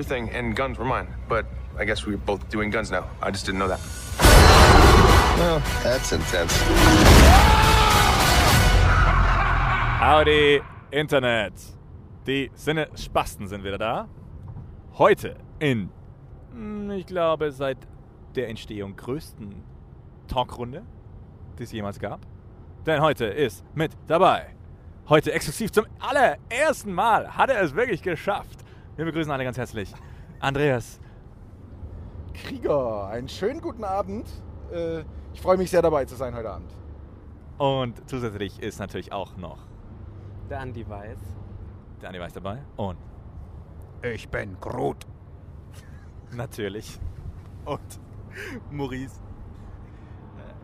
your thing and guns were mine. But I guess we're both doing guns now. I just didn't know that. Well, that's intense. Howdy, Internet. Die Sinne-Spasten sind wieder da. Heute in, hm, ich glaube, seit der Entstehung größten Talkrunde, die es jemals gab. Denn heute ist mit dabei. Heute exklusiv zum allerersten Mal hat er es wirklich geschafft. Wir begrüßen alle ganz herzlich. Andreas. Krieger, einen schönen guten Abend. Äh, ich freue mich sehr dabei zu sein heute Abend. Und zusätzlich ist natürlich auch noch Der Andi Weiß. der Andi Weiß dabei. Und Ich bin Groot. natürlich. Und Maurice.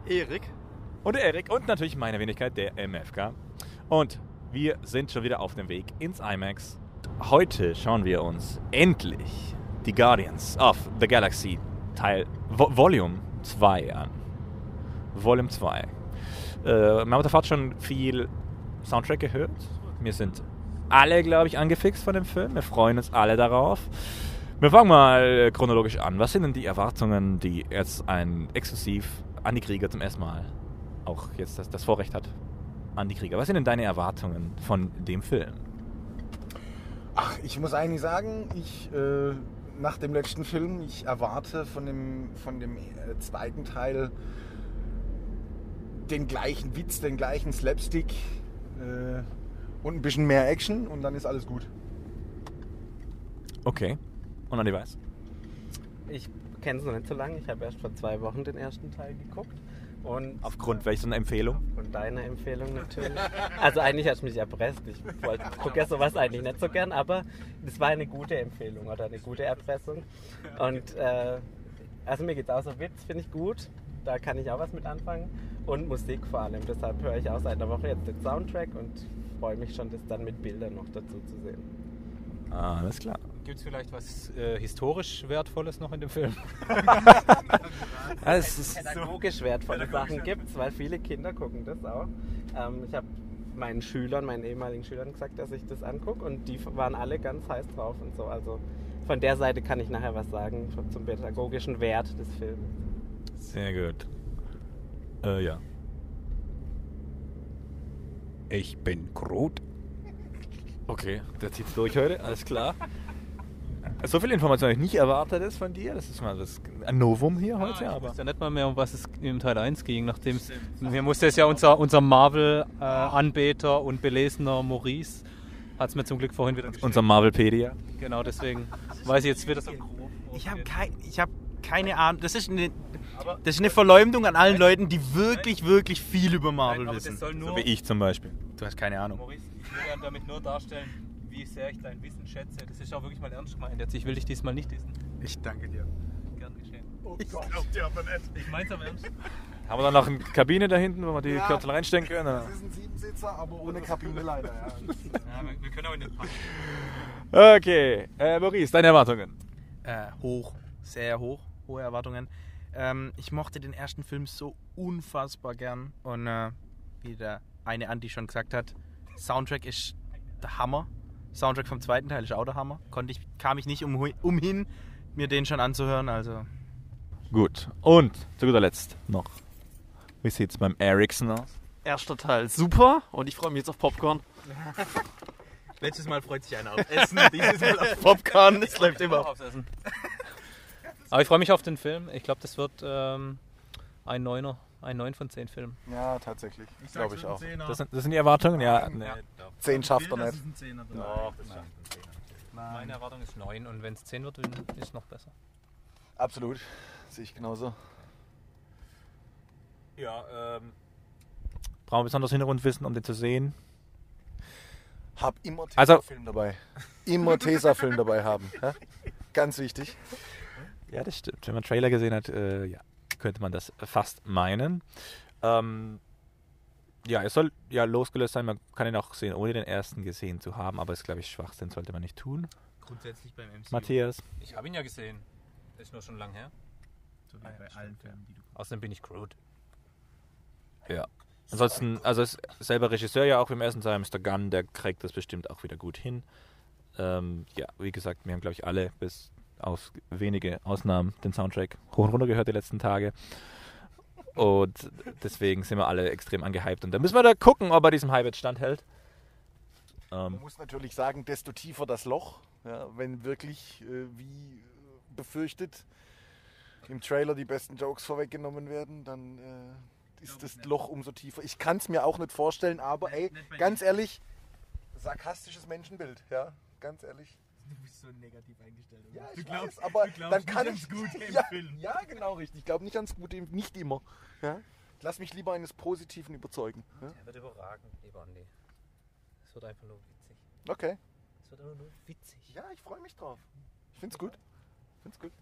Erik. Und der Erik. Und natürlich meine Wenigkeit, der MFK. Und wir sind schon wieder auf dem Weg ins IMAX. Heute schauen wir uns endlich die Guardians of the Galaxy Teil Vo Volume 2 an. Volume 2. Äh, auf der Fahrt schon viel Soundtrack gehört. Wir sind alle, glaube ich, angefixt von dem Film. Wir freuen uns alle darauf. Wir fangen mal chronologisch an. Was sind denn die Erwartungen, die jetzt ein exklusiv Andi Krieger zum ersten Mal auch jetzt das, das Vorrecht hat? Andi Krieger, was sind denn deine Erwartungen von dem Film? Ach, ich muss eigentlich sagen, ich äh, nach dem letzten Film, ich erwarte von dem, von dem äh, zweiten Teil den gleichen Witz, den gleichen Slapstick äh, und ein bisschen mehr Action und dann ist alles gut. Okay. Und Andi weiß? Ich kenne es noch nicht so lange. Ich habe erst vor zwei Wochen den ersten Teil geguckt. Und Aufgrund welcher Empfehlung? von deiner Empfehlung natürlich. Also eigentlich hast du mich erpresst. Ich gucke ja sowas eigentlich nicht so gern, aber das war eine gute Empfehlung oder eine gute Erpressung. Und äh, also mir geht es auch so Witz, finde ich gut. Da kann ich auch was mit anfangen. Und Musik vor allem. Deshalb höre ich auch seit einer Woche jetzt den Soundtrack und freue mich schon, das dann mit Bildern noch dazu zu sehen. Ah, alles klar. Gibt es vielleicht was äh, historisch Wertvolles noch in dem Film? Es ist pädagogisch wertvolle Sachen gibt es, weil viele Kinder gucken das auch. Ähm, ich habe meinen Schülern, meinen ehemaligen Schülern gesagt, dass ich das angucke und die waren alle ganz heiß drauf und so. Also von der Seite kann ich nachher was sagen zum pädagogischen Wert des Films. sehr gut. Äh, ja. Ich bin Groot. Okay, der zieht durch heute, alles klar. So viel Information habe ich nicht erwartet ist von dir. Das ist mal das, ein Novum hier heute, ich aber. wusste ja nicht mal mehr, um was es im Teil 1 ging, nachdem mir musste es ja unser, unser Marvel-Anbeter und belesener Maurice hat es mir zum Glück vorhin wieder Unser Marvelpedia. Genau, deswegen weiß ich jetzt wieder so grob. Ich habe kein, ich hab keine Ahnung. Das ist, eine, das ist eine Verleumdung an allen Leuten, die wirklich, wirklich viel über Marvel Nein, das wissen. soll nur, So wie ich zum Beispiel. Du hast keine Ahnung. Maurice, ich will damit nur darstellen, wie sehr ich dein Wissen schätze. Das ist auch wirklich mal ernst gemeint. Jetzt, ich will dich diesmal nicht dissen. Ich danke dir. Gern geschehen. Ich glaub dir aber nicht. Ich mein's aber ernst. Haben wir dann noch eine Kabine da hinten, wo wir die Ja. Kürzel reinstecken können? oder? ist ein Siebensitzer, aber ohne Kabine leider. Ja. Ja, wir, wir können aber nicht packen. Okay, äh, Maurice, deine Erwartungen. Äh, hoch, sehr hoch, hohe Erwartungen. Ähm, ich mochte den ersten Film so unfassbar gern und äh, wie der eine Andi schon gesagt hat, Soundtrack ist der Hammer. Soundtrack vom zweiten Teil ist auch der Hammer. Konnte ich, kam ich nicht um, umhin, mir den schon anzuhören. Also Gut. Und zu guter Letzt noch. Wie sieht's beim Ericsson aus? Erster Teil super und ich freue mich jetzt auf Popcorn. letztes Mal freut sich einer auf Essen, dieses Mal auf Popcorn. Das läuft immer. Aufs Essen. Aber ich freue mich auf den Film. Ich glaube, das wird ähm, ein Neuner. Ein 9 von 10 Film. ja, tatsächlich. Glaube ich auch. Das sind, das sind die Erwartungen? Ja. Nee. Zehn schafft er nicht. Doch, das schafft Meine Erwartung ist 9 und wenn es 10 wird, dann ist es noch besser. Absolut. Sehe ich genauso. Ja, ähm. Brauchen wir besonders Hintergrundwissen, um den zu sehen? Hab immer Also- Tesafilm dabei. Immer Tesafilm dabei haben. Ja? Ganz wichtig. Ja, das stimmt. Wenn man Trailer gesehen hat, äh, ja, könnte man das fast meinen. Ähm, ja, es soll ja losgelöst sein. Man kann ihn auch sehen, ohne den ersten gesehen zu haben, aber ist, glaube ich, Schwachsinn, sollte man nicht tun. Grundsätzlich beim MCU. Matthias? Ich habe ihn ja gesehen. Ist nur schon lang her. So wie bei allen Filmen, die du Außerdem bin ich Groot. Ja. Ansonsten, also ist selber Regisseur ja auch im ersten Teil, Mr. Gunn, der kriegt das bestimmt auch wieder gut hin. Ähm, ja, wie gesagt, wir haben, glaube ich, alle bis auf wenige Ausnahmen den Soundtrack hoch und runter gehört die letzten Tage. Und deswegen sind wir alle extrem angehypt. Und da müssen wir da gucken, ob er diesem Hype jetzt standhält. Ähm, Man muss natürlich sagen, desto tiefer das Loch, ja, wenn wirklich, äh, wie äh, befürchtet, im Trailer die besten Jokes vorweggenommen werden, dann äh, ist das Loch umso tiefer. Ich kann es mir auch nicht vorstellen, aber ey, ganz ehrlich, sarkastisches Menschenbild, ja, ganz ehrlich. Du bist so negativ eingestellt. oder? Ja, du ich glaubst, weiß, aber du glaubst dann nicht kann ans ich Gute im ja, Film. Ja, genau richtig. Ich glaube nicht ans Gute, nicht immer. Ja? Ich Lass mich lieber eines Positiven überzeugen. Ja? Er wird überragend, lieber Andi. Es wird einfach nur witzig. Okay. Es wird einfach nur witzig. Ja, ich freue mich drauf. Ich find's gut. Ich find's gut.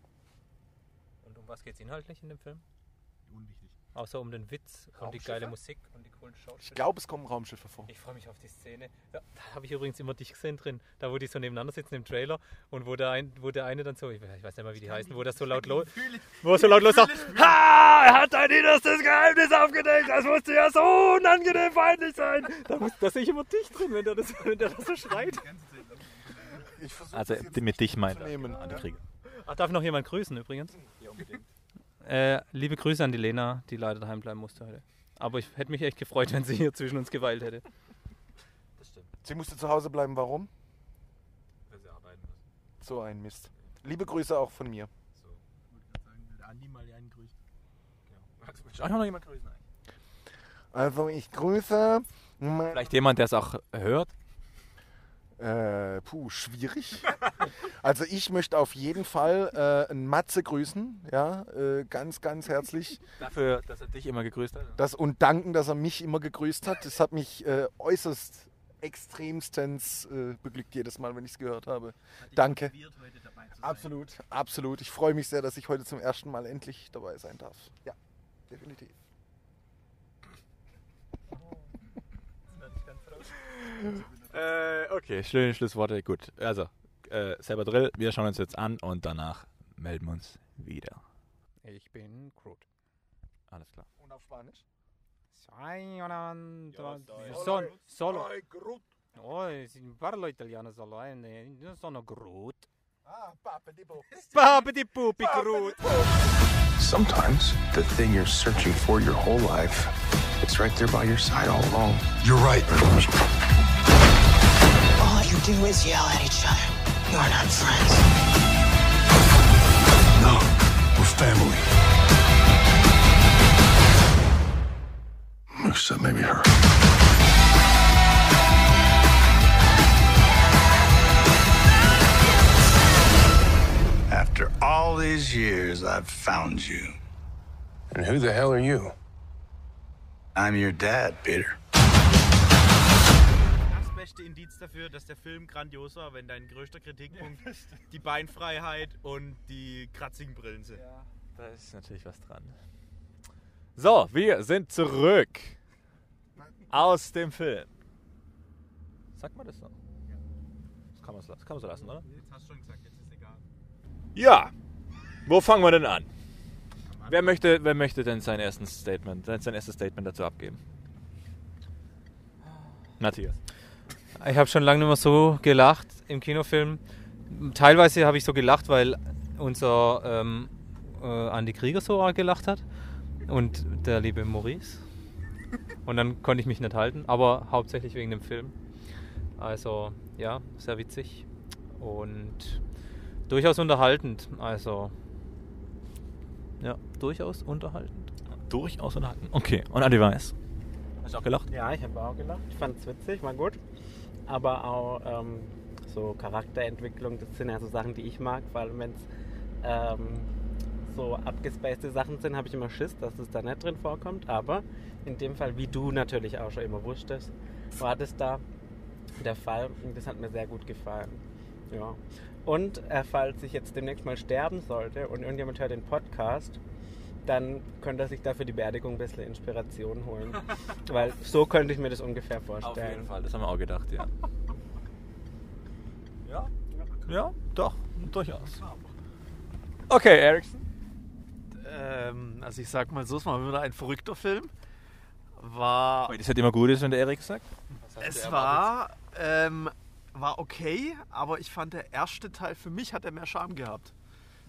Und um was geht es inhaltlich in dem Film? Unwichtig. Außer um den Witz und die geile Musik und die coolen Ich Schauspieler. glaube, es kommen Raumschiffe vor. Ich freue mich auf die Szene. Ja, da habe ich übrigens immer dich gesehen drin. Da, wo die so nebeneinander sitzen im Trailer und wo der, ein, wo der eine dann so, ich weiß ich weiß nicht mehr, wie die heißen, wo das so laut los, wo er so laut los sagt, ha, er hat ein innerstes Geheimnis aufgedeckt, das musste ja so unangenehm feindlich sein. Da, muss, da sehe ich immer dich drin, wenn der das, wenn der das so schreit. Ich versuche also mit dich meint er. Ach, darf noch jemand grüßen übrigens? Äh, liebe Grüße an die Lena, die leider daheim bleiben musste heute. Aber ich hätte mich echt gefreut, wenn sie hier zwischen uns geweilt hätte. Sie musste zu Hause bleiben, warum? So ein Mist. Liebe Grüße auch von mir. Andi mal einen grüßt. Auch noch jemand grüßen? Also ich grüße. Vielleicht jemand, der es auch hört. Äh, puh, schwierig. Also ich möchte auf jeden Fall äh, einen Matze grüßen, ja, äh, ganz, ganz herzlich. Dafür, dass er dich immer gegrüßt hat. Das und danken, dass er mich immer gegrüßt hat. Das hat mich äh, äußerst extremstens äh, beglückt jedes Mal, wenn ich es gehört habe. Danke. Absolut, absolut. Ich freue mich sehr, dass ich heute zum ersten Mal endlich dabei sein darf. Ja, definitiv. Äh, okay, schöne Schlussworte. Gut, also, äh, selber Drill, wir schauen uns jetzt an und danach melden wir uns wieder. Ich bin Groot. Alles klar. Und auf Spanisch? Son, solo. Oh, si parlo italiano solo, eh, ne- io sono Groot. Ah, Pape di Bo. Papiti pupi Groot. Sometimes the thing you're searching for your whole life, it's right there by your side all along. You're right. All you do is yell at each other. You're not friends. No, we're family. Except maybe her. After all these years, I've found you. And who the hell are you? I'm your dad, Peter. Das beste Indiz dafür, dass der Film grandios war, wenn dein größter Kritikpunkt die Beinfreiheit und die kratzigen Brillen sind. Da ist natürlich was dran. So, wir sind zurück aus dem Film. Sagt man das so? Das kann man so, kann man so lassen, oder? Jetzt hast du schon gesagt, jetzt ist egal. Ja. Wo fangen wir denn an? Wer möchte, wer möchte denn sein, ersten Statement, sein erstes Statement dazu abgeben? Matthias. Ich habe schon lange nicht mehr so gelacht im Kinofilm. Teilweise habe ich so gelacht, weil unser ähm, äh, Andi Krieger so arg gelacht hat und der liebe Maurice. Und dann konnte ich mich nicht halten, aber hauptsächlich wegen dem Film. Also ja, sehr witzig und durchaus unterhaltend. Also ja, durchaus unterhaltend. Durchaus unterhalten. Okay, und Adi Weiß. Hast du auch gelacht? Ja, ich habe auch gelacht. Ich fand es witzig, war gut. Aber auch ähm, so Charakterentwicklung, das sind ja so Sachen, die ich mag. Vor allem, wenn es ähm, so abgespacede Sachen sind, habe ich immer Schiss, dass es da nicht drin vorkommt. Aber in dem Fall, wie du natürlich auch schon immer wusstest, war das da der Fall. Und das hat mir sehr gut gefallen. Ja. Und äh, falls ich jetzt demnächst mal sterben sollte und irgendjemand hört den Podcast, dann könnte er sich dafür die Beerdigung ein bisschen Inspiration holen. Weil so könnte ich mir das ungefähr vorstellen. Auf jeden Fall, das haben wir auch gedacht, ja. Ja? Ja, doch, durchaus. Okay, Ericsson. Ähm, also ich sag mal so, es war wieder ein verrückter Film. War, Weil das halt immer gut ist, wenn der Erik sagt. es war ähm, war okay, aber ich fand der erste Teil, für mich hat er mehr Charme gehabt.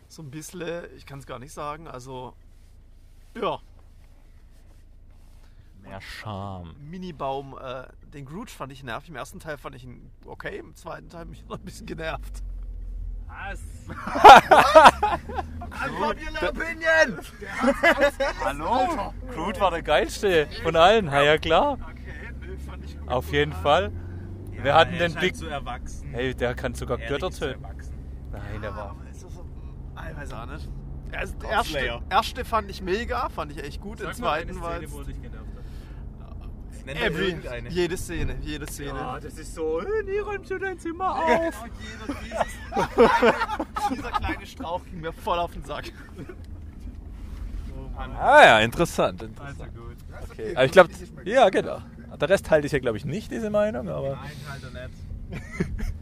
So ein bisschen, ich kann es gar nicht sagen, also ja, Mehr Charme. Minibaum, äh, den Groot fand ich nervig. Im ersten Teil fand ich ihn okay, im zweiten Teil mich noch ein bisschen genervt. Was? Unpopular Opinion! Hallo? Groot war der geilste von allen. Ja, ja klar. Okay, nö, fand ich gut. Auf jeden Fall. Wir hatten er den ist Big... So erwachsen. Hey, der kann sogar Götter töten. Nein, der war... Ist das so, ich weiß auch nicht. Also, der erste, erste fand ich mega, fand ich echt gut. Den zweiten war mir every, irgendeine. jede Szene, jede Szene. Ah, das ist so... Nie räumst du dein Zimmer auf. Genau, jeder, dieses dieser kleine Strauch ging mir voll auf den Sack. Ah ja, interessant. interessant. Also gut. Okay. Aber ich glaube... Ja, genau. Der Rest halte ich ja, glaube ich, nicht, diese Meinung, aber... Nein, halt doch nicht.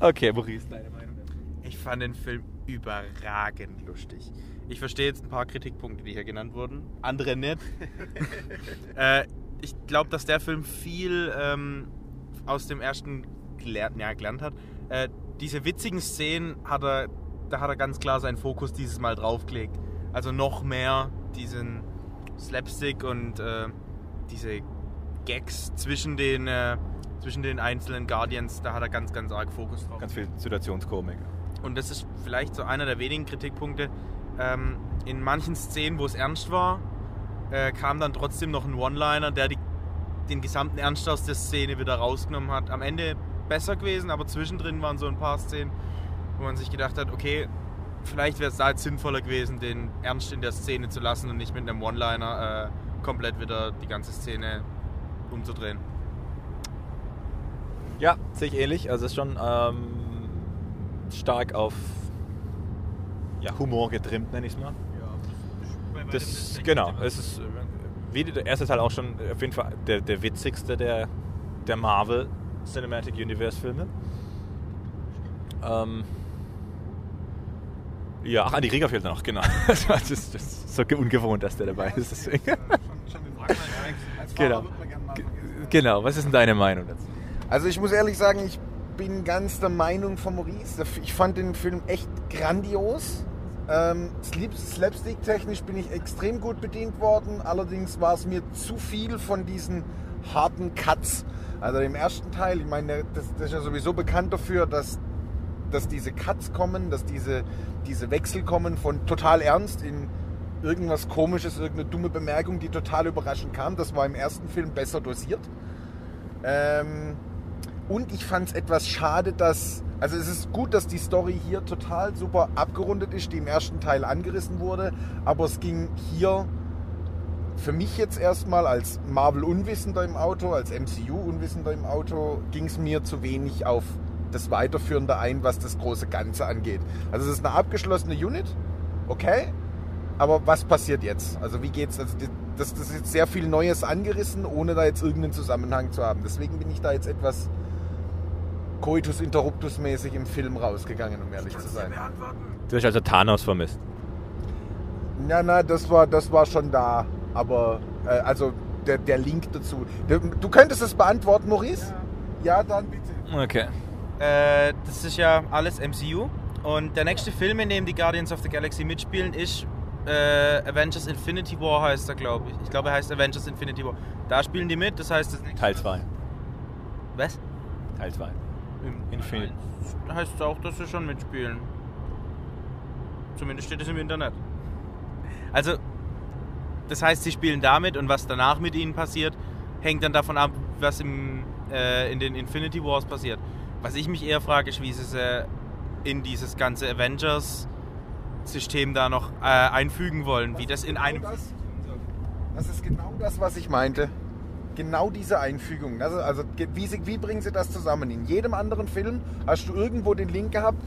Okay, Maurice, deine Meinung. Ich fand den Film überragend lustig. Ich verstehe jetzt ein paar Kritikpunkte, die hier genannt wurden. Andere nicht. äh, ich glaube, dass der Film viel ähm, aus dem ersten gelernt, ja, gelernt hat. Äh, diese witzigen Szenen hat er, da hat er ganz klar seinen Fokus dieses Mal draufgelegt. Also noch mehr diesen Slapstick und äh, diese Gags zwischen den, äh, zwischen den einzelnen Guardians, da hat er ganz, ganz arg Fokus drauf. Ganz viel Situationskomik. Und das ist vielleicht so einer der wenigen Kritikpunkte. Ähm, in manchen Szenen, wo es ernst war, äh, kam dann trotzdem noch ein One-Liner, der die, den gesamten Ernst aus der Szene wieder rausgenommen hat. Am Ende besser gewesen, aber zwischendrin waren so ein paar Szenen, wo man sich gedacht hat, okay, vielleicht wäre es da jetzt sinnvoller gewesen, den Ernst in der Szene zu lassen und nicht mit einem One-Liner äh, komplett wieder die ganze Szene umzudrehen. Ja, sehe ich ähnlich. Also es ist schon ähm, stark auf ja, Humor getrimmt, nenne ich es mal. Das, genau, es ist äh, wie der erste Teil auch schon auf jeden Fall der, der witzigste der, der Marvel Cinematic Universe Filme. Ähm, ja, ach, Andi Krieger fehlt noch, genau. Das das ist, das ist so ungewohnt, dass der dabei ist. Deswegen. genau. Genau, was ist denn deine Meinung dazu? Also ich muss ehrlich sagen, ich bin ganz der Meinung von Maurice. Ich fand den Film echt grandios. Ähm, Slapstick-technisch bin ich extrem gut bedient worden. Allerdings war es mir zu viel von diesen harten Cuts. Also im ersten Teil, ich meine, das, das ist ja sowieso bekannt dafür, dass, dass diese Cuts kommen, dass diese, diese Wechsel kommen von total ernst in irgendwas komisches, irgendeine dumme Bemerkung, die total überraschend kam. Das war im ersten Film besser dosiert. Ähm, und ich fand es etwas schade, dass. Also, es ist gut, dass die Story hier total super abgerundet ist, die im ersten Teil angerissen wurde. Aber es ging hier für mich jetzt erstmal als Marvel-Unwissender im Auto, als MCU-Unwissender im Auto, ging es mir zu wenig auf das Weiterführende ein, was das große Ganze angeht. Also, es ist eine abgeschlossene Unit, okay. Aber was passiert jetzt? Also wie geht's? Also das, das ist jetzt sehr viel Neues angerissen, ohne da jetzt irgendeinen Zusammenhang zu haben. Deswegen bin ich da jetzt etwas Coitus Interruptus mäßig im Film rausgegangen, um ehrlich zu sein. Du hast also Thanos vermisst. Ja, na, das war, das war schon da. Aber äh, also der, der Link dazu. Du, könntest es beantworten, Maurice? Ja, dann bitte. Okay. Äh, das ist ja alles MCU. Und der nächste Film, in dem die Guardians of the Galaxy mitspielen, ist äh, Avengers Infinity War, heißt er, glaube ich. Ich glaube, er heißt Avengers Infinity War. Da spielen die mit, das heißt, das Teil 2. Was? Teil 2. Im Infinity. Da heißt es auch, dass sie schon mitspielen. Zumindest steht es im Internet. Also, das heißt, sie spielen damit und was danach mit ihnen passiert, hängt dann davon ab, was im, äh, in den Infinity Wars passiert. Was ich mich eher frage, ist, wie sie es äh, in dieses ganze Avengers-System da noch äh, einfügen wollen. Wie das in einem. Das, das ist genau das, was ich meinte. Genau diese Einfügung. Also, also wie, wie bringen sie das zusammen? In jedem anderen Film hast du irgendwo den Link gehabt.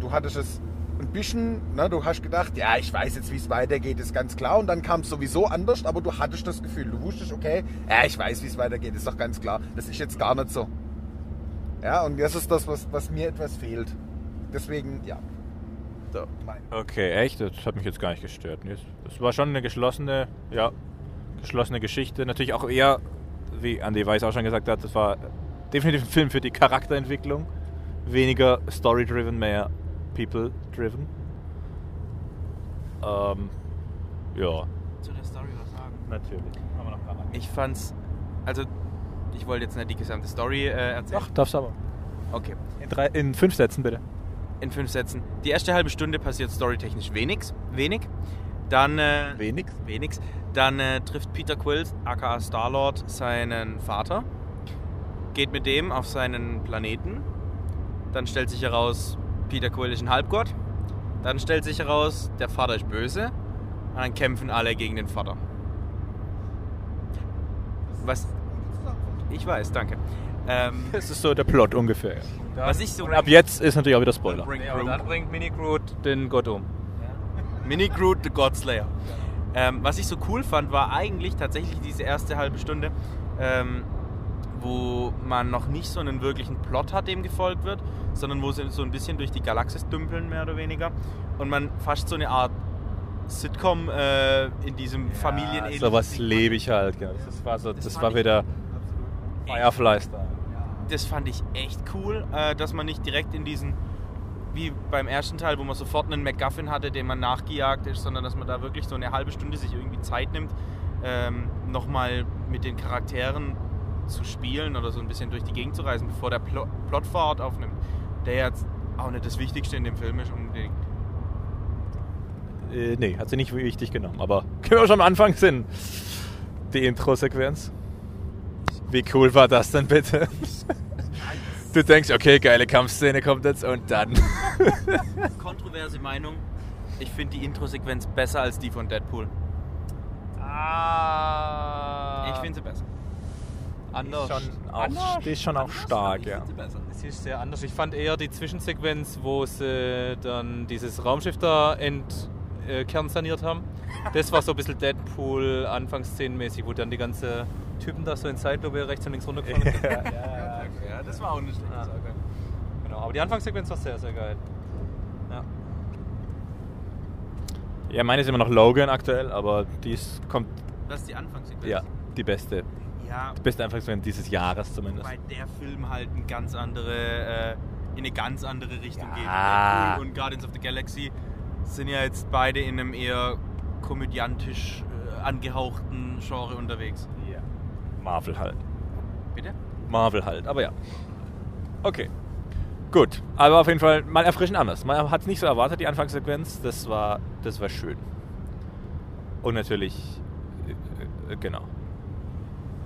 Du hattest es ein bisschen, ne, du hast gedacht, ja, ich weiß jetzt, wie es weitergeht, ist ganz klar. Und dann kam es sowieso anders, aber du hattest das Gefühl, du wusstest, okay, ja, ich weiß, wie es weitergeht, ist doch ganz klar. Das ist jetzt gar nicht so. Ja, und das ist das, was, was mir etwas fehlt. Deswegen, ja. So. Okay, echt? Das hat mich jetzt gar nicht gestört. Das war schon eine geschlossene, ja, geschlossene Geschichte. Natürlich auch eher, wie Andy Weiß auch schon gesagt hat, das war definitiv ein Film für die Charakterentwicklung. Weniger story-driven, mehr people-driven. Ähm, ja, Zu der Story was sagen. natürlich. Haben wir noch gerade Ich fand's. Also, ich wollte jetzt nicht die gesamte Story äh, erzählen. Ach, darfst aber. Okay. In, drei, in fünf Sätzen bitte. In fünf Sätzen. Die erste halbe Stunde passiert storytechnisch wenig. Wenig. Dann. Äh, Wenig. wenig. Dann äh, trifft Peter Quill, aka Star-Lord, seinen Vater. Geht mit dem auf seinen Planeten. Dann stellt sich heraus, Peter Quill ist ein Halbgott. Dann stellt sich heraus, der Vater ist böse. Und dann kämpfen alle gegen den Vater. Was. Ich weiß, danke. Ähm, Das ist so der Plot ungefähr. was ich so. Und ab jetzt ist natürlich auch wieder Spoiler. Bring Ja, und Groot. dann bringt Mini Groot den Gott um. Mini Groot, the Godslayer. Ähm, was ich so cool fand, war eigentlich tatsächlich diese erste halbe Stunde, ähm, wo man noch nicht so einen wirklichen Plot hat, dem gefolgt wird, sondern wo sie so ein bisschen durch die Galaxis dümpeln, mehr oder weniger. Und man fast so eine Art Sitcom äh, in diesem Familien So was lebe ich halt. Genau. Das war, so, das Das war wieder Firefly-Style. das fand ich echt cool, äh, dass man nicht direkt in diesen, wie beim ersten Teil, wo man sofort einen MacGuffin hatte, dem man nachgejagt ist, sondern dass man da wirklich so eine halbe Stunde sich irgendwie Zeit nimmt, ähm, nochmal mit den Charakteren zu spielen oder so ein bisschen durch die Gegend zu reisen, bevor der Plo Plot Fahrt aufnimmt, der jetzt auch nicht das Wichtigste in dem Film ist unbedingt. Äh, nee, hat sie nicht wichtig genommen. Aber können wir schon am Anfang sind. Die Intro-Sequenz. Wie cool war das denn bitte? Du denkst, okay, geile Kampfszene kommt jetzt und dann. Kontroverse Meinung, ich finde die Intro-Sequenz besser als die von Deadpool. Ah. Ich finde sie besser. anders. schon auch, die ist schon auch stark, ja. Sie ist sehr anders. Ich fand eher die Zwischensequenz, wo sie dann dieses Raumschiff da entkernsaniert haben. Das war so ein bisschen Deadpool Anfangsszenenmäßig, wo dann die ganze Typen da so in Zeitlupe rechts und links runtergefallen sind. Ja, das war auch nicht schlecht. Ja. Genau, aber die Anfangssequenz war sehr, sehr geil. Ja. Ja, meine ist immer noch Logan aktuell, aber die ist, kommt, Das ist die Anfangssequenz. ja, die beste. Ja, Die beste Anfangssequenz dieses Jahres zumindest. weil der Film halt ein ganz andere, äh, in eine ganz andere Richtung geht. Ja. Deadpool und Guardians of the Galaxy sind ja jetzt beide in einem eher komödiantisch äh, angehauchten Genre unterwegs. Ja. Marvel halt. Bitte? Marvel halt, aber ja. Okay. Gut, aber auf jeden Fall mal erfrischend anders. Man hat es nicht so erwartet, die Anfangssequenz. Das war, das war schön. Und natürlich, äh, äh, genau.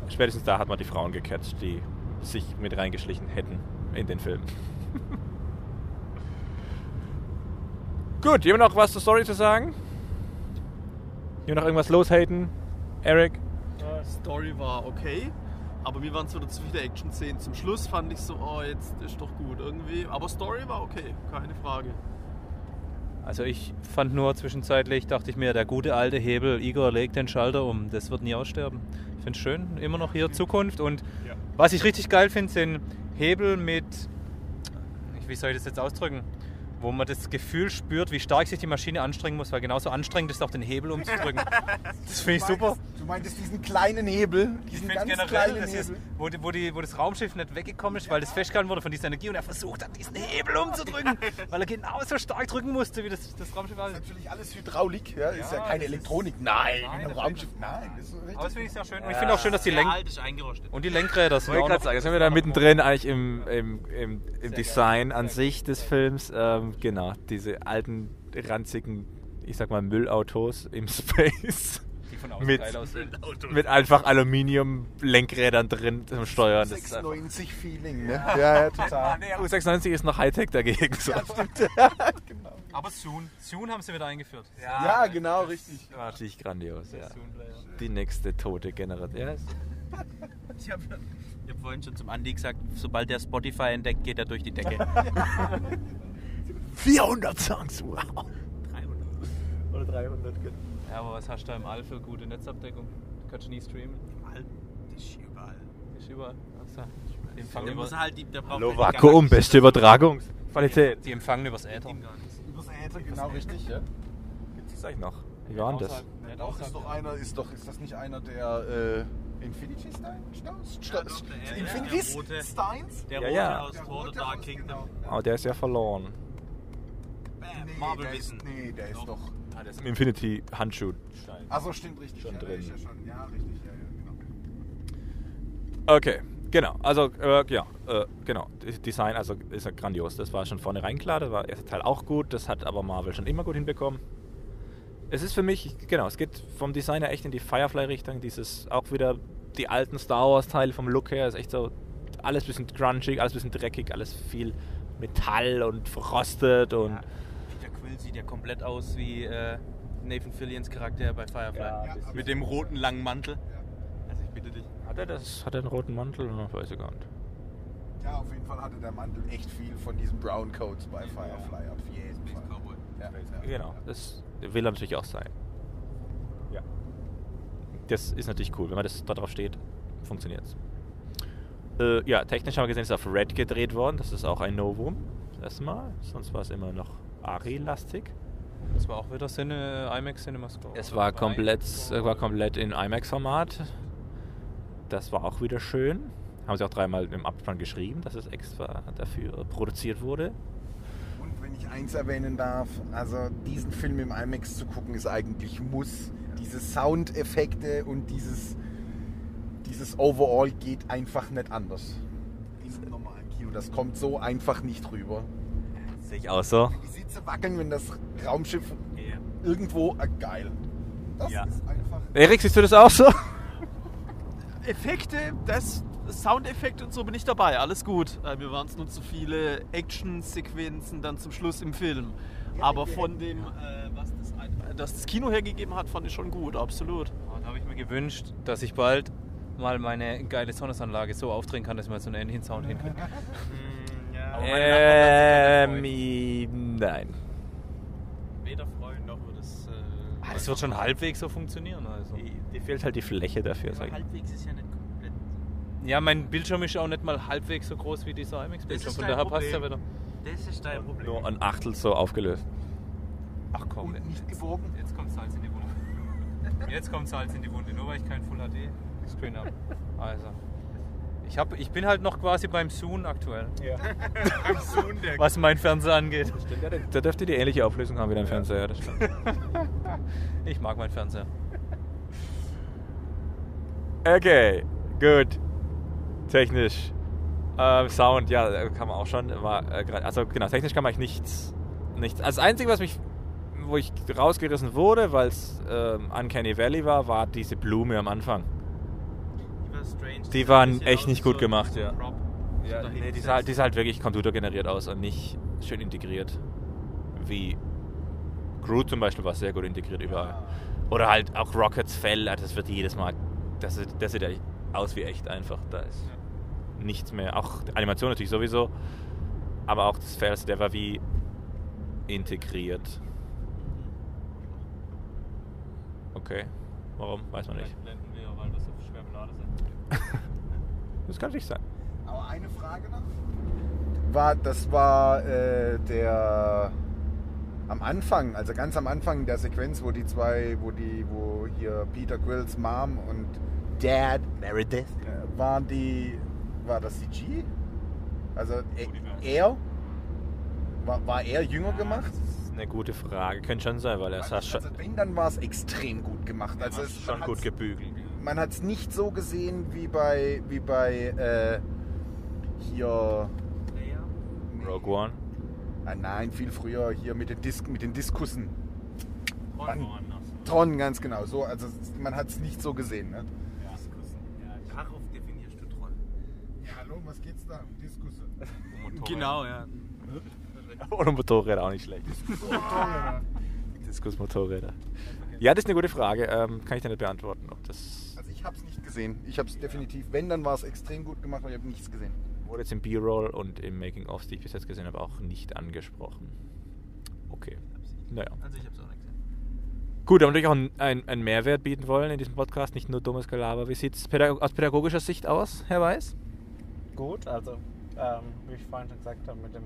Spätestens da hat man die Frauen gecatcht, die sich mit reingeschlichen hätten in den Film. Gut, jemand noch was zur Story zu sagen? Jemand noch irgendwas loshaten? Eric? Story war okay, aber mir waren so zu viele Action-Szenen. Zum Schluss fand ich so, oh, jetzt ist doch gut irgendwie. Aber Story war okay, keine Frage. Also ich fand nur zwischenzeitlich, dachte ich mir, der gute alte Hebel, Igor legt den Schalter um, das wird nie aussterben. Ich finde es schön, immer noch hier Zukunft und was ich richtig geil finde, sind Hebel mit, wie soll ich das jetzt ausdrücken, wo man das Gefühl spürt, wie stark sich die Maschine anstrengen muss, weil genauso anstrengend ist es auch den Hebel umzudrücken. Das finde ich super. Du meintest diesen kleinen Hebel, Ich diesen finde ganz generell, kleinen das ist, Hebel. wo, die- wo, die, wo das Raumschiff nicht weggekommen ist, weil das festgehalten wurde von dieser Energie und er versucht hat, diesen Hebel umzudrücken, weil er genauso stark drücken musste, wie das, das Raumschiff war. Natürlich alles Hydraulik, ja, ist ja Ja, keine das ist- Elektronik. Nein, in Nein, Raumschiff. Nein, das ist. Aber das finde ich sehr schön. Und ich finde auch schön, dass die Lenk ist und die Lenkräder sind Ich auch noch sagen, jetzt sind wir da mittendrin eigentlich im, im, im, im Design an sich des Films. Ähm, genau, diese alten, ranzigen, ich sag mal, Müllautos im Space. die von außen mit, geil aussehen. mit einfach Aluminium-Lenkrädern drin zum Steuern. Das ist einfach- 96 Feeling, ne? Ja, ja, total. Nee, U96 ist noch Hightech dagegen. So. Aber Soon. Soon haben sie wieder eingeführt. Ja, genau, richtig. Natürlich grandios, ja. Die nächste tote Generation. Ja, Ich habe hab vorhin schon zum Andi gesagt, sobald der Spotify entdeckt, geht er durch die Decke. 400 Songs, wow. 300. Oder 300, genau. Ja, aber was hast du da im All für gute Netzabdeckung? Du kannst du nie streamen. Alter, Das ist überall. Ist überall. Also, die, empfangen über, halt die, der Hallo Vakuum, beste Übertragungsqualität. die empfangen übers Äther. Übers Äther, genau richtig, ja. Gibt es eigentlich noch? Wie war denn das? Nicht Doch, ist doch einer, ist doch, ist das nicht einer der, äh, Infinity Stones? Ja, Infinity der rote. Steins? Der Ja, rote ja. aus Dark aus- Kingdom. Aber der ist ja verloren. Bam, Nee, Marvel der ist, Wissen. nee, der ist doch. Ah, der ist im Infinity Handschuh. Achso, stimmt richtig. Schon ja, drin. ja schon. Ja, richtig. Ja, ja, genau. Okay, genau. Also, äh, ja, äh, genau. Design also ist ja grandios. Das war schon vornherein klar. Das war der erste Teil auch gut. Das hat aber Marvel schon immer gut hinbekommen. Es ist für mich, genau, es geht vom Design her echt in die Firefly-Richtung. Dieses auch wieder die alten Star Wars-Teile vom Look her. Ist echt so alles bisschen grungig, alles bisschen dreckig, alles viel Metall und verrostet und. Ja, Quill sieht ja komplett aus wie äh, Nathan Fillions Charakter bei Firefly. Ja, bisschen. Mit dem roten langen Mantel. Also ich bitte dich. Hat er das? Hat er einen roten Mantel? Ich weiß ich gar nicht. Ja, auf jeden Fall hatte der Mantel echt viel von diesen Brown Coats bei Firefly. Auf jeden Fall. Cowboy. Ja, Genau, das will er natürlich auch sein. Ja. Das ist natürlich cool, wenn man das da drauf steht, funktioniert es. Äh, ja, technisch haben wir gesehen, es ist auf Red gedreht worden. Das ist auch ein Novum. Das Mal. Sonst war es immer noch Ari-lastig. Das war auch wieder Cine, IMAX Cinema Score. Es war komplett, es war komplett in IMAX-Format. Das war auch wieder schön. Haben sie auch dreimal im Abspann geschrieben, dass es extra dafür produziert wurde. Und wenn ich eins erwähnen darf, also diesen Film im IMAX zu gucken, ist eigentlich Muss. Diese Soundeffekte und dieses, dieses Overall geht einfach nicht anders. Im normalen Kino. Das kommt so einfach nicht rüber. Sehe ich auch so. Die Sitze wackeln, wenn das Raumschiff irgendwo. Äh, geil. Das Ja. ist einfach. Erik, siehst du das auch so? Effekte, das Soundeffekte und so bin ich dabei, alles gut. Äh, Mir waren es nur zu viele Action-Sequenzen dann zum Schluss im Film. Aber von dem, äh, was das, ein- das, das Kino hergegeben hat, fand ich schon gut, absolut. Und da habe ich mir gewünscht, dass ich bald mal meine geile Sonnesanlage so aufdrehen kann, dass ich mal so einen ähnlichen Sound hinkriege. Ähm, i- nein. Weder freuen noch wird es. Äh, Es wird schon halbwegs so funktionieren. Also. Die, die fehlt halt die Fläche dafür, sag ich. halbwegs ist ja nicht komplett. Ja, mein Bildschirm ist auch nicht mal halbwegs so groß wie dieser IMAX-Bildschirm. Von daher passt ja Problem. wieder. Das ist dein Problem. Nur ein Achtel so aufgelöst. Ach komm, Und nicht gewogen. jetzt kommt Salz in die Wunde. Jetzt kommt Salz in die Wunde, nur weil ich kein Full HD Screen habe. Also. Ich, hab, ich bin halt noch quasi beim Zoom aktuell. Was mein Fernseher angeht. Da dürfte die ähnliche Auflösung haben wie dein Fernseher, das stimmt. Ich mag meinen Fernseher. Okay, gut. Technisch. Ähm, Sound, ja, äh, kann man auch schon. War, äh, also genau, technisch kann man eigentlich nichts. nichts. Also das Einzige, was mich, wo ich rausgerissen wurde, weil es ähm, Uncanny Valley war, war diese Blume am Anfang. Die waren echt nicht gut so- gemacht, ja. Ja, nee, die sah, halt- die sah halt wirklich computergeneriert aus und nicht schön integriert. Wie Groot zum Beispiel war sehr gut integriert überall. Oder halt auch Rockets Fell, also das wird jedes Mal. Das, sieht- das sieht ja aus wie echt einfach. Da ist nichts mehr. Auch die Animation natürlich sowieso. Aber auch das Fell, der war wie integriert. Okay. Warum? Weiß man nicht. Vielleicht blenden wir, schwer beladen sind. Das kann natürlich sein. Aber eine Frage noch. War, das war äh, der am Anfang, also ganz am Anfang der Sequenz, wo die zwei, wo die, wo hier Peter Quills Mom und Dad Meredith? äh, waren die, war das CG? Also e- er? War, war er jünger gemacht? Das ist eine gute Frage. Könnte schon sein, weil er Also, sah schon, also wenn, dann war es extrem gut gemacht. Also es, schon gut gebügelt. Man hat es nicht so gesehen wie bei, wie bei äh, hier. Rogue One. Ah, nein, viel früher hier mit den, Dis mit den Diskussen. Tron Mann. woanders. Tron, ganz genau. So, also man hat es nicht so gesehen. Ne? Ja, darauf definierst du Tron. Ja, hallo, was geht's da? Um Diskusse. Genau, ja. Oder Motorräder auch nicht schlecht. Diskusmotorräder. Ja, das ist eine gute Frage. Ähm, kann ich dir nicht beantworten, ob das Also ich habe es nicht gesehen. Ich habe es definitiv, wenn, dann war es extrem gut gemacht, aber ich habe nichts gesehen. wurde jetzt im B-Roll und im Making-of, die ich bis jetzt gesehen habe, auch nicht angesprochen. Okay. Naja. Also ich hab's auch nicht gesehen. Gut, aber natürlich auch einen, einen Mehrwert bieten wollen in diesem Podcast, nicht nur dummes Gelaber. Wie sieht es pädag aus pädagogischer Sicht aus, Herr Weiß? Gut, also ähm, wie ich vorhin schon gesagt habe, mit dem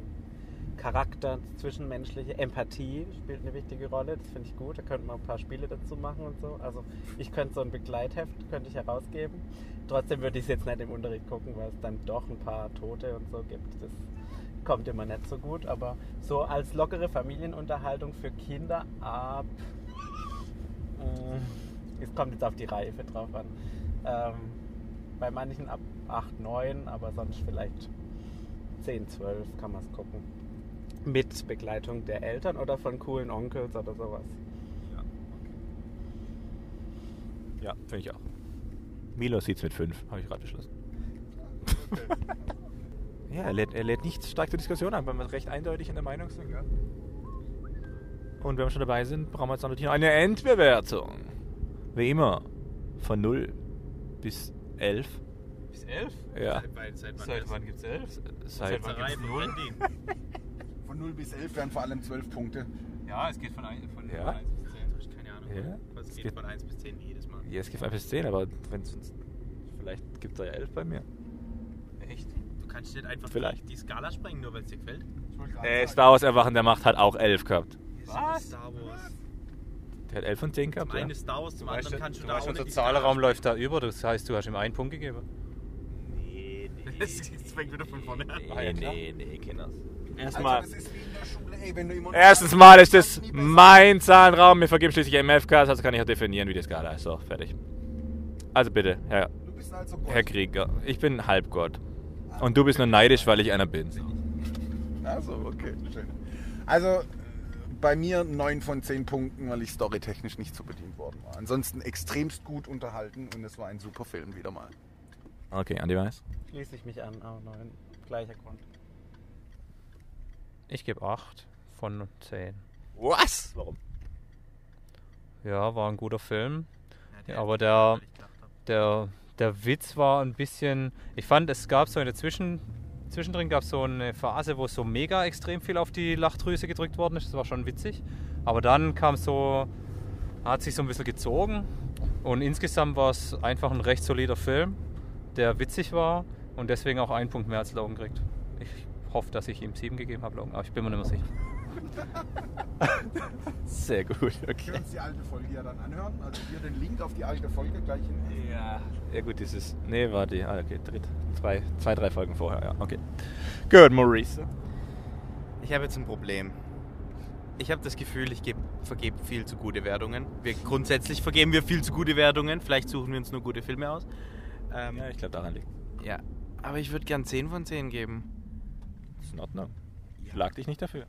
Charakter, zwischenmenschliche Empathie spielt eine wichtige Rolle. Das finde ich gut. Da könnte man ein paar Spiele dazu machen und so. Also ich könnte so ein Begleitheft könnte ich herausgeben. Trotzdem würde ich es jetzt nicht im Unterricht gucken, weil es dann doch ein paar Tote und so gibt. Das kommt immer nicht so gut. Aber so als lockere Familienunterhaltung für Kinder ab. Äh, es kommt jetzt auf die Reife drauf an. Ähm, bei manchen ab 8, 9, aber sonst vielleicht 10, 12 kann man es gucken. Mit Begleitung der Eltern oder von coolen Onkels oder sowas. Ja, finde ich auch. Milo sieht's mit 5, habe ich gerade beschlossen. ja, er lädt, er lädt nicht stark zur Diskussion ein, weil wir recht eindeutig in der Meinung sind. Ja. Und wenn wir schon dabei sind, brauchen wir jetzt natürlich noch eine Endbewertung. Wie immer. Von 0 bis 11. Bis 11? Ja. Seit, seit, wann, Seit wann gibt's elf? Seit, wann gibt's null? Von 0 bis 11 wären vor allem 12 Punkte. Ja, es geht von, ein, von Ja? 1 bis 10. Ich keine Ahnung. Ja? Was Es geht, geht- von 1 bis 10 jedes Mal. ja, es gibt 1 bis 10, aber wenn's, vielleicht gibt es da ja 11 bei mir. Echt? Du kannst nicht einfach Vielleicht. Die, Skala sprengen, nur weil es dir gefällt. Äh, Star Wars Erwachen der Macht hat auch 11 gehabt. Was? Star Wars. Der hat 11 von 10 gehabt, Zum ja? einen ist Star Wars, zum Du weißt, anderen ja- kannst du du da weißt auch unser Zahlenraum läuft da über, das heißt, du hast ihm einen Punkt gegeben. Nee, nee. Es fängt wieder von vorne an. Nee, nee, nee, Kinders. Also Erstmal. das ist wie in der Schule, ey, wenn du immer Erstens mal ist das mein Zahlenraum. Wir vergeben schließlich MFKs, also kann ich auch definieren, wie die Skala ist. So, fertig. Also bitte, Herr, Du bist also Gott. Herr Krieger. Ich bin Halbgott. Und du bist nur neidisch, weil ich einer bin. Also, okay, schön. Also, bei mir 9 von 10 Punkten, weil ich storytechnisch nicht so bedient worden war. Ansonsten extremst gut unterhalten und es war ein super Film wieder mal. Okay, Andi Weiß. Schließe ich mich an. Auch neun. Gleicher Grund. Ich gebe 8 von 10. Was? Warum? Ja, war ein guter Film. Ja, Ja, aber der, der, der Witz war ein bisschen. Ich fand, es gab so in der Zwischen, Zwischendrin gab es so eine Phase, wo so mega extrem viel auf die Lachdrüse gedrückt worden ist. Das war schon witzig. Aber dann kam so. Hat sich so ein bisschen gezogen. Und insgesamt war es einfach ein recht solider Film, der witzig war und deswegen auch einen Punkt mehr als Logan kriegt. Ich hoffe, dass ich ihm 7 gegeben habe, Logan, aber ich bin mir nicht mehr sicher. Sehr gut, Wir okay. uns die alte Folge ja dann anhören. Also hier den Link auf die alte Folge gleich in. Ja. Ja gut, dieses. Nee, warte. Ah, okay, dritt. Zwei, zwei, drei Folgen vorher, ja. Okay. Gut, Maurice. Ich habe jetzt ein Problem. Ich habe das Gefühl, ich geb, vergebe viel zu gute Wertungen. Wir, grundsätzlich vergeben wir viel zu gute Wertungen. Vielleicht suchen wir uns nur gute Filme aus. Ähm, Ja, ich glaube, daran liegt ja, aber ich würde gern 10 von 10 geben. In Ordnung. Schlag dich nicht dafür.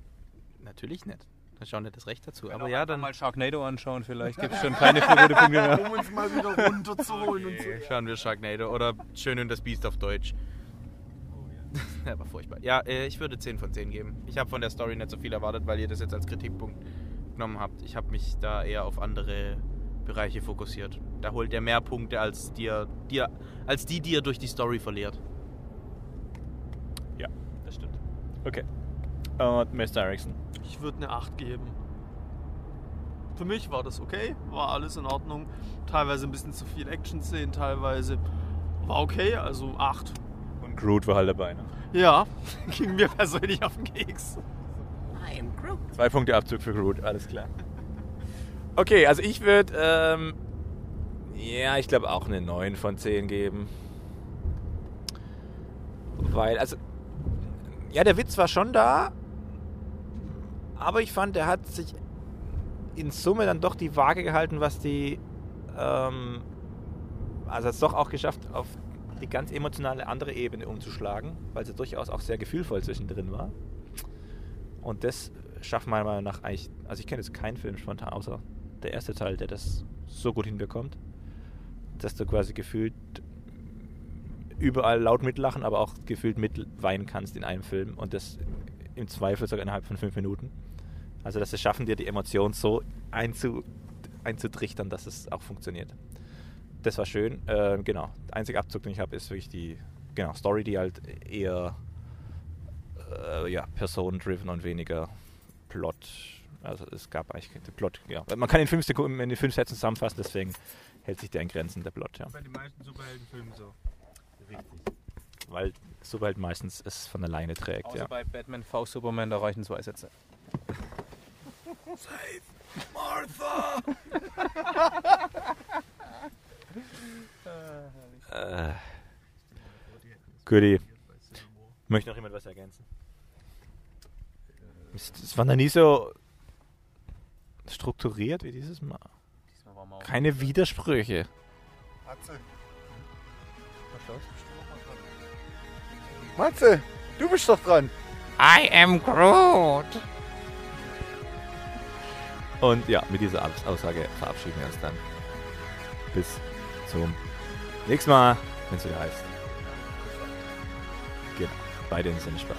Natürlich nicht. Da schauen nicht das Recht dazu. Aber Aber ja, dann mal Sharknado anschauen, vielleicht gibt es schon keine gute Punkte mehr. Um uns mal wieder runterzuholen und so. schauen wir Sharknado oder Schön und das Biest auf Deutsch. Ja, war furchtbar. Ja, äh, ich würde 10 von 10 geben. Ich habe von der Story nicht so viel erwartet, weil ihr das jetzt als Kritikpunkt genommen habt. Ich habe mich da eher auf andere Bereiche fokussiert. Da holt er mehr Punkte als, dir, dir, als die, die er durch die Story verliert. Ja, das stimmt. Okay. Und Mr. Erickson. Ich würde eine 8 geben. Für mich war das okay, war alles in Ordnung. Teilweise ein bisschen zu viel Action-Szenen, teilweise war okay, also 8. Und Groot war halt dabei, ne? Ja, ging mir persönlich auf den Keks. Zwei Punkte Abzug für Groot, alles klar. Okay, also ich würde, ähm, ja, ich glaube auch eine 9 von 10 geben. Weil, also, ja, der Witz war schon da, aber ich fand, der hat sich in Summe dann doch die Waage gehalten, was die, ähm, also hat es doch auch geschafft, auf die ganz emotionale andere Ebene umzuschlagen, weil sie durchaus auch sehr gefühlvoll zwischendrin war. Und das schafft meiner Meinung nach eigentlich, also ich kenne jetzt keinen Film spontan, außer der erste Teil, der das so gut hinbekommt, dass du quasi gefühlt überall laut mitlachen, aber auch gefühlt mitweinen kannst in einem Film und das im Zweifel sogar innerhalb von fünf Minuten. Also dass es schaffen, dir die Emotion so einzu, einzutrichtern, dass es auch funktioniert. Das war schön. Äh, genau. Der einzige Abzug, den ich habe, ist wirklich die genau, Story, die halt eher äh, ja, personendriven und weniger Plot. Also es gab eigentlich den Plot, ja. Man kann in fünf Sekunden, in fünf Sätzen zusammenfassen, deswegen hält sich der in Grenzen, der Plot, ja. Bei den meisten Superheldenfilmen so. Weil Superheld meistens es von alleine trägt. Außer ja. bei Batman v Superman, da reichen zwei Sätze. Äh, Goodie. Möchte noch jemand was ergänzen? Es war noch nie so strukturiert wie dieses Mal. Keine Widersprüche. Matze. Matze, du bist doch dran. I am Groot. Und ja, mit dieser Aus- Aussage verabschieden wir uns dann. Bis zum nächsten Mal, wenn es wieder heißt. Genau, bei den Sinnespaß.